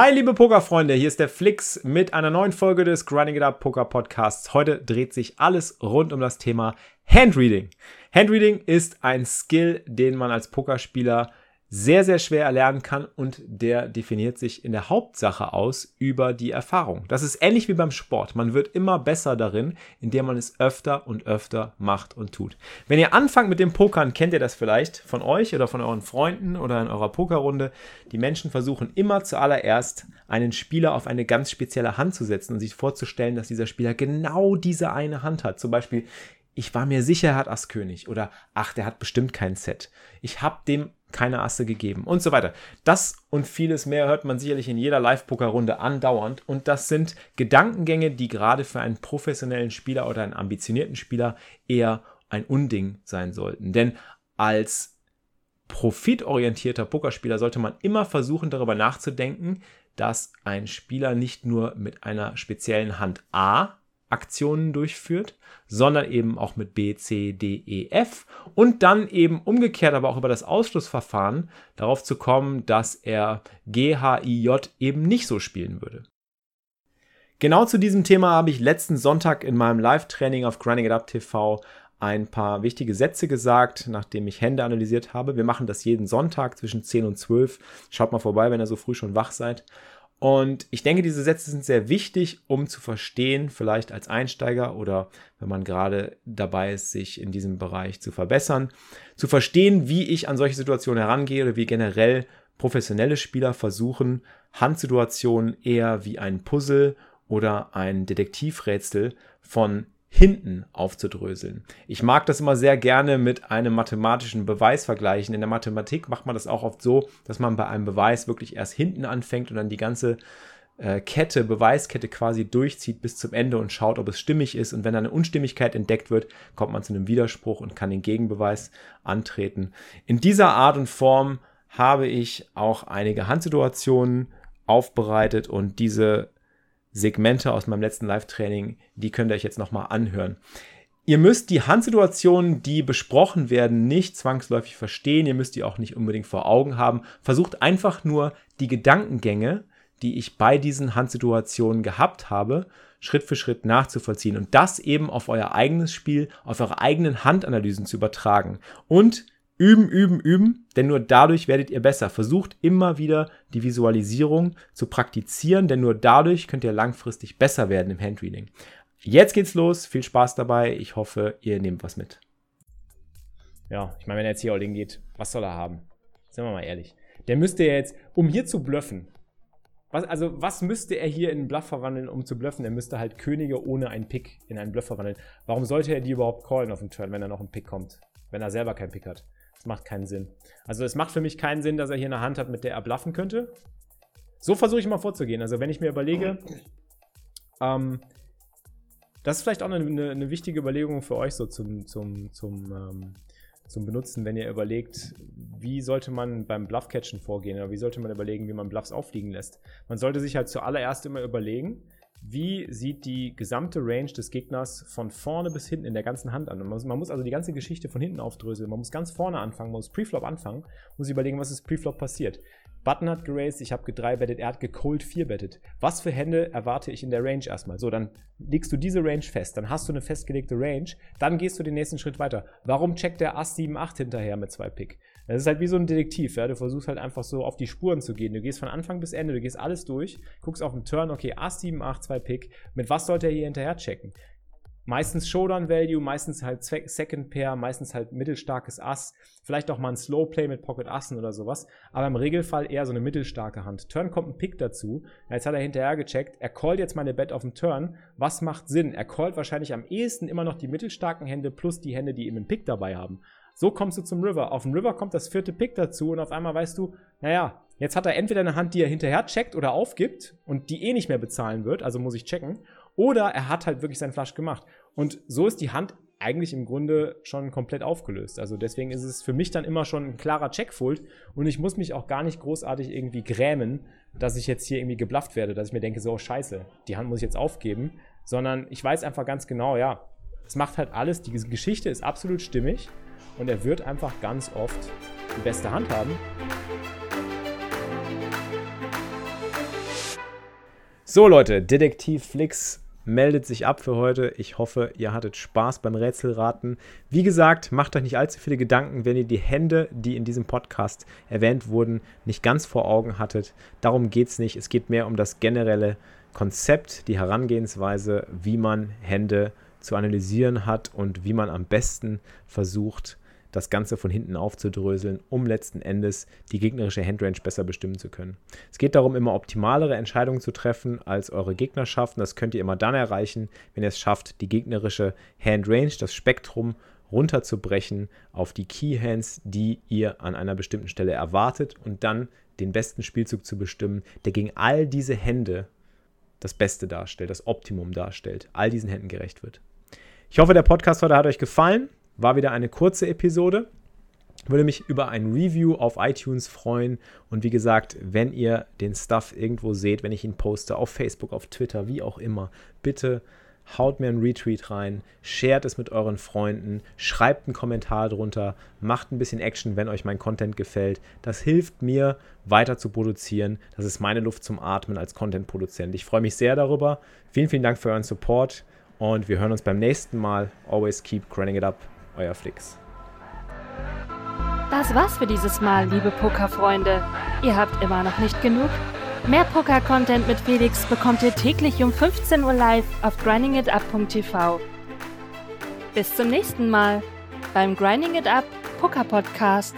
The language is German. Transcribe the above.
Hi, liebe Pokerfreunde, hier ist der Flix mit einer neuen Folge des Grinding It Up Poker Podcasts. Heute dreht sich alles rund um das Thema Handreading. Handreading ist ein Skill, den man als Pokerspieler sehr, sehr schwer erlernen kann und der definiert sich in der Hauptsache aus über die Erfahrung. Das ist ähnlich wie beim Sport. Man wird immer besser darin, indem man es öfter und öfter macht und tut. Wenn ihr anfangt mit dem Pokern, kennt ihr das vielleicht von euch oder von euren Freunden oder in eurer Pokerrunde. Die Menschen versuchen immer zuallererst einen Spieler auf eine ganz spezielle Hand zu setzen und sich vorzustellen, dass dieser Spieler genau diese eine Hand hat. Zum Beispiel, ich war mir sicher, er hat Ass König oder ach, der hat bestimmt kein Set. Ich habe dem keine Asse gegeben und so weiter. Das und vieles mehr hört man sicherlich in jeder Live-Poker-Runde andauernd und das sind Gedankengänge, die gerade für einen professionellen Spieler oder einen ambitionierten Spieler eher ein Unding sein sollten. Denn als profitorientierter Pokerspieler sollte man immer versuchen, darüber nachzudenken, dass ein Spieler nicht nur mit einer speziellen Hand A Aktionen durchführt, sondern eben auch mit B, C, D, E, F und dann eben umgekehrt aber auch über das Ausschlussverfahren darauf zu kommen, dass er G, H, I, J eben nicht so spielen würde. Genau zu diesem Thema habe ich letzten Sonntag in meinem Live-Training auf Grinding It Up TV ein paar wichtige Sätze gesagt, nachdem ich Hände analysiert habe. Wir machen das jeden Sonntag zwischen 10 und 12. Schaut mal vorbei, wenn ihr so früh schon wach seid. Und ich denke, diese Sätze sind sehr wichtig, um zu verstehen, vielleicht als Einsteiger oder wenn man gerade dabei ist, sich in diesem Bereich zu verbessern, zu verstehen, wie ich an solche Situationen herangehe oder wie generell professionelle Spieler versuchen, Handsituationen eher wie ein Puzzle oder ein Detektivrätsel von hinten aufzudröseln. Ich mag das immer sehr gerne mit einem mathematischen Beweis vergleichen. In der Mathematik macht man das auch oft so, dass man bei einem Beweis wirklich erst hinten anfängt und dann die ganze äh, Kette, Beweiskette quasi durchzieht bis zum Ende und schaut, ob es stimmig ist. Und wenn eine Unstimmigkeit entdeckt wird, kommt man zu einem Widerspruch und kann den Gegenbeweis antreten. In dieser Art und Form habe ich auch einige Handsituationen aufbereitet und diese Segmente aus meinem letzten Live-Training, die könnt ihr euch jetzt nochmal anhören. Ihr müsst die Handsituationen, die besprochen werden, nicht zwangsläufig verstehen. Ihr müsst die auch nicht unbedingt vor Augen haben. Versucht einfach nur die Gedankengänge, die ich bei diesen Handsituationen gehabt habe, Schritt für Schritt nachzuvollziehen und das eben auf euer eigenes Spiel, auf eure eigenen Handanalysen zu übertragen. Und Üben, üben, üben, denn nur dadurch werdet ihr besser. Versucht immer wieder die Visualisierung zu praktizieren, denn nur dadurch könnt ihr langfristig besser werden im Handreading. Jetzt geht's los, viel Spaß dabei. Ich hoffe, ihr nehmt was mit. Ja, ich meine, wenn er jetzt hier all geht, was soll er haben? Sind wir mal ehrlich. Der müsste jetzt, um hier zu bluffen, was, also was müsste er hier in einen Bluff verwandeln, um zu bluffen? Er müsste halt Könige ohne einen Pick in einen Bluff verwandeln. Warum sollte er die überhaupt callen auf dem Turn, wenn er noch einen Pick kommt? Wenn er selber keinen Pick hat? Das macht keinen Sinn. Also es macht für mich keinen Sinn, dass er hier eine Hand hat, mit der er bluffen könnte. So versuche ich mal vorzugehen. Also wenn ich mir überlege, ähm, das ist vielleicht auch eine, eine, wichtige Überlegung für euch so zum, zum, zum, ähm, zum Benutzen, wenn ihr überlegt, wie sollte man beim Bluffcatchen vorgehen oder wie sollte man überlegen, wie man Bluffs auffliegen lässt. Man sollte sich halt zuallererst immer überlegen, wie sieht die gesamte Range des Gegners von vorne bis hinten in der ganzen Hand an? Man muss, also die ganze Geschichte von hinten aufdröseln. Man muss ganz vorne anfangen, man muss Preflop anfangen, muss überlegen, was ist Preflop passiert. Button hat geraced, ich habe gedreibettet, er hat gecold vierbettet. Was für Hände erwarte ich in der Range erstmal? So, dann legst du diese Range fest, dann hast du eine festgelegte Range, dann gehst du den nächsten Schritt weiter. Warum checkt der Ass 7, 8 hinterher mit zwei Pick? Das ist halt wie so ein Detektiv, ja. Du versuchst halt einfach so auf die Spuren zu gehen. Du gehst von Anfang bis Ende, du gehst alles durch, guckst auf den Turn, okay, Ass 7, 8, 2 Pick. Mit was sollte er hier hinterher checken? Meistens Showdown Value, meistens halt Second Pair, meistens halt mittelstarkes Ass, vielleicht auch mal ein Slow Play mit Pocket Assen oder sowas, aber im Regelfall eher so eine mittelstarke Hand. Turn kommt ein Pick dazu, jetzt hat er hinterher gecheckt, er callt jetzt meine Bet auf den Turn, was macht Sinn? Er callt wahrscheinlich am ehesten immer noch die mittelstarken Hände plus die Hände, die eben einen Pick dabei haben. So kommst du zum River. Auf dem River kommt das vierte Pick dazu und auf einmal weißt du, naja, Jetzt hat er entweder eine Hand, die er hinterher checkt oder aufgibt und die eh nicht mehr bezahlen wird, also muss ich checken. Oder er hat halt wirklich seinen Flush gemacht. Und so ist die Hand eigentlich im Grunde schon komplett aufgelöst. Also deswegen ist es für mich dann immer schon ein klarer Checkfold und ich muss mich auch gar nicht großartig irgendwie grämen, dass ich jetzt hier irgendwie geblufft werde, dass ich mir denke, so oh, scheiße, die Hand muss ich jetzt aufgeben, sondern ich weiß einfach ganz genau, ja, es macht halt alles, die Geschichte ist absolut stimmig und er wird einfach ganz oft die beste Hand haben. So Leute, Detektiv Flix meldet sich ab für heute. Ich hoffe, ihr hattet Spaß beim Rätselraten. Wie gesagt, macht euch nicht allzu viele Gedanken, wenn ihr die Hände, die in diesem Podcast erwähnt wurden, nicht ganz vor Augen hattet. Darum geht es nicht. Es geht mehr um das generelle Konzept, die Herangehensweise, wie man Hände zu analysieren hat und wie man am besten versucht, das Ganze von hinten aufzudröseln, um letzten Endes die gegnerische Handrange besser bestimmen zu können. Es geht darum, immer optimalere Entscheidungen zu treffen als eure Gegnerschaft. das könnt ihr immer dann erreichen, wenn ihr es schafft, die gegnerische Handrange, das Spektrum runterzubrechen auf die Keyhands, die ihr an einer bestimmten Stelle erwartet und dann den besten Spielzug zu bestimmen, der gegen all diese Hände das Beste darstellt, das Optimum darstellt, all diesen Händen gerecht wird. Ich hoffe, der Podcast heute hat euch gefallen. War wieder eine kurze Episode. Würde mich über ein Review auf iTunes freuen. Und wie gesagt, wenn ihr den Stuff irgendwo seht, wenn ich ihn poste, auf Facebook, auf Twitter, wie auch immer, bitte haut mir einen Retweet rein, shared es mit euren Freunden, schreibt einen Kommentar drunter, macht ein bisschen Action, wenn euch mein Content gefällt. Das hilft mir, weiter zu produzieren. Das ist meine Luft zum Atmen als Content-Produzent. Ich freue mich sehr darüber. Vielen, vielen Dank für euren Support und wir hören uns beim nächsten Mal. Always keep grinding it up euer Flix. Das war's für dieses Mal, liebe Pokerfreunde. Ihr habt immer noch nicht genug? Mehr Poker-Content mit Felix bekommt ihr täglich um 15 Uhr live auf grindingitup.tv. Bis zum nächsten Mal beim Grinding It Up Poker Podcast.